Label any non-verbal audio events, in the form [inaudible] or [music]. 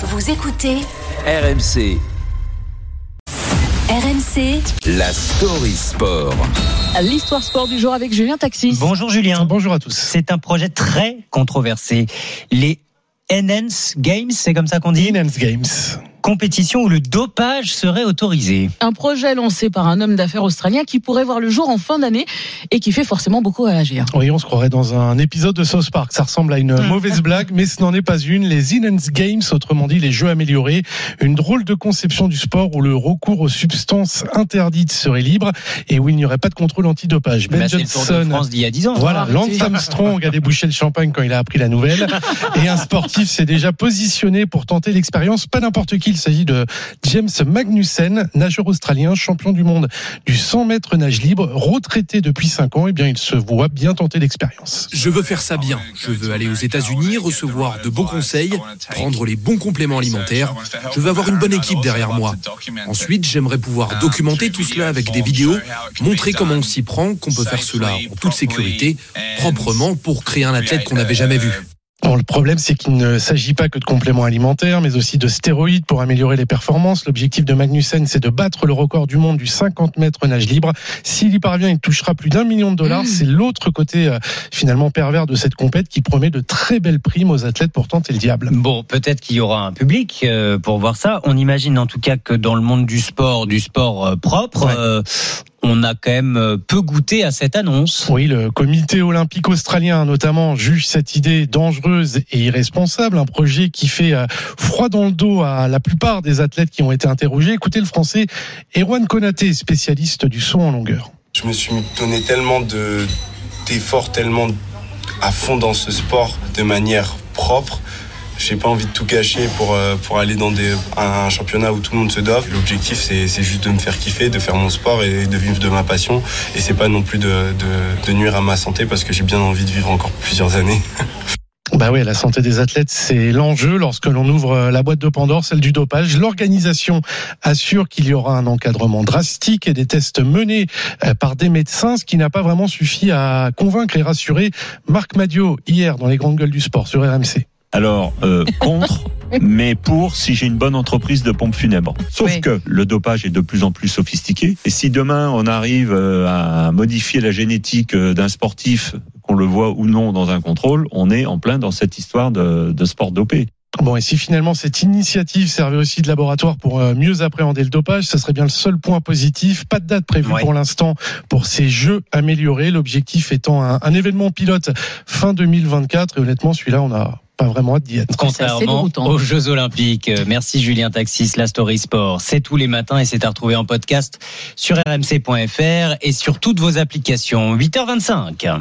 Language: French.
Vous écoutez RMC, RMC la story sport. L'histoire sport du jour avec Julien Taxis. Bonjour Julien. Bonjour à tous. C'est un projet très controversé. Les Enhance Games, c'est comme ça qu'on dit? Enhance Games. Compétition où le dopage serait autorisé. Un projet lancé par un homme d'affaires australien qui pourrait voir le jour en fin d'année et qui fait forcément beaucoup réagir. Oui, on se croirait dans un épisode de South Park. Ça ressemble à une mauvaise blague, mais ce n'en est pas une. Les Enhance Games, autrement dit les jeux améliorés, une drôle de conception du sport où le recours aux substances interdites serait libre et où il n'y aurait pas de contrôle antidopage. Bah, c'est le Tour de France d'il y a 10 ans. Voilà, Arrêtez. Lance Armstrong a débouché le champagne quand il a appris la nouvelle. [laughs] Et un sportif s'est déjà positionné pour tenter l'expérience. Pas n'importe qui, il s'agit de James Magnussen, nageur australien, champion du monde du 100 mètres nage libre, retraité depuis 5 ans. Et bien, il se voit bien tenter l'expérience. Je veux faire ça bien. Je veux aller aux États-Unis, recevoir de bons conseils, prendre les bons compléments alimentaires. Je veux avoir une bonne équipe derrière moi. Ensuite, j'aimerais pouvoir documenter tout cela avec des vidéos, montrer comment on s'y prend, qu'on peut faire cela en toute sécurité, proprement, pour créer un athlète qu'on n'avait jamais vu. Bon, le problème, c'est qu'il ne s'agit pas que de compléments alimentaires, mais aussi de stéroïdes pour améliorer les performances. L'objectif de Magnussen, c'est de battre le record du monde du 50 mètres nage libre. S'il y parvient, il touchera plus d'un million de dollars. C'est l'autre côté, euh, finalement, pervers de cette compète qui promet de très belles primes aux athlètes pour tenter le diable. Bon, peut-être qu'il y aura un public euh, pour voir ça. On imagine en tout cas que dans le monde du sport, du sport euh, propre, Ouais. On a quand même euh, peu goûté à cette annonce. Oui, le comité olympique australien notamment juge cette idée dangereuse et irresponsable, un projet qui fait euh, froid dans le dos à la plupart des athlètes qui ont été interrogés. Écoutez le français Erwan Konaté, spécialiste du saut en longueur. Je me suis donné tellement de d'efforts, tellement à fond dans ce sport de manière propre. J'ai pas envie de tout gâcher pour, euh, pour aller dans un championnat où tout le monde se dope. L'objectif, c'est c'est juste de me faire kiffer, de faire mon sport et de vivre de ma passion. Et c'est pas non plus de, de, de nuire à ma santé parce que j'ai bien envie de vivre encore plusieurs années. [laughs] Bah oui, la santé des athlètes, c'est l'enjeu lorsque l'on ouvre euh, la boîte de Pandore, celle du dopage. L'organisation assure qu'il y aura un encadrement drastique et des tests menés euh, par des médecins, ce qui n'a pas vraiment suffi à convaincre et rassurer Marc Madio hier dans les grandes gueules du sport sur RMC. Alors, euh, contre, [laughs] mais pour si j'ai une bonne entreprise de pompes funèbres. Sauf Oui. que le dopage est de plus en plus sophistiqué. Et si demain on arrive euh, à modifier la génétique euh, d'un sportif, qu'on le voit ou non dans un contrôle, on est en plein dans cette histoire de, de sport dopé. Bon, et si finalement cette initiative servait aussi de laboratoire pour mieux appréhender le dopage, ce serait bien le seul point positif. Pas de date prévue Ouais. pour l'instant pour ces jeux améliorés. L'objectif étant un, un événement pilote fin 2024. Et honnêtement, celui-là, on n'a pas vraiment hâte d'y être. Contrairement aux Jeux Olympiques. Euh, Merci Julien Taxis, la Story Sport. C'est tous les matins et c'est à retrouver en podcast sur rmc.fr et sur toutes vos applications. 8h25.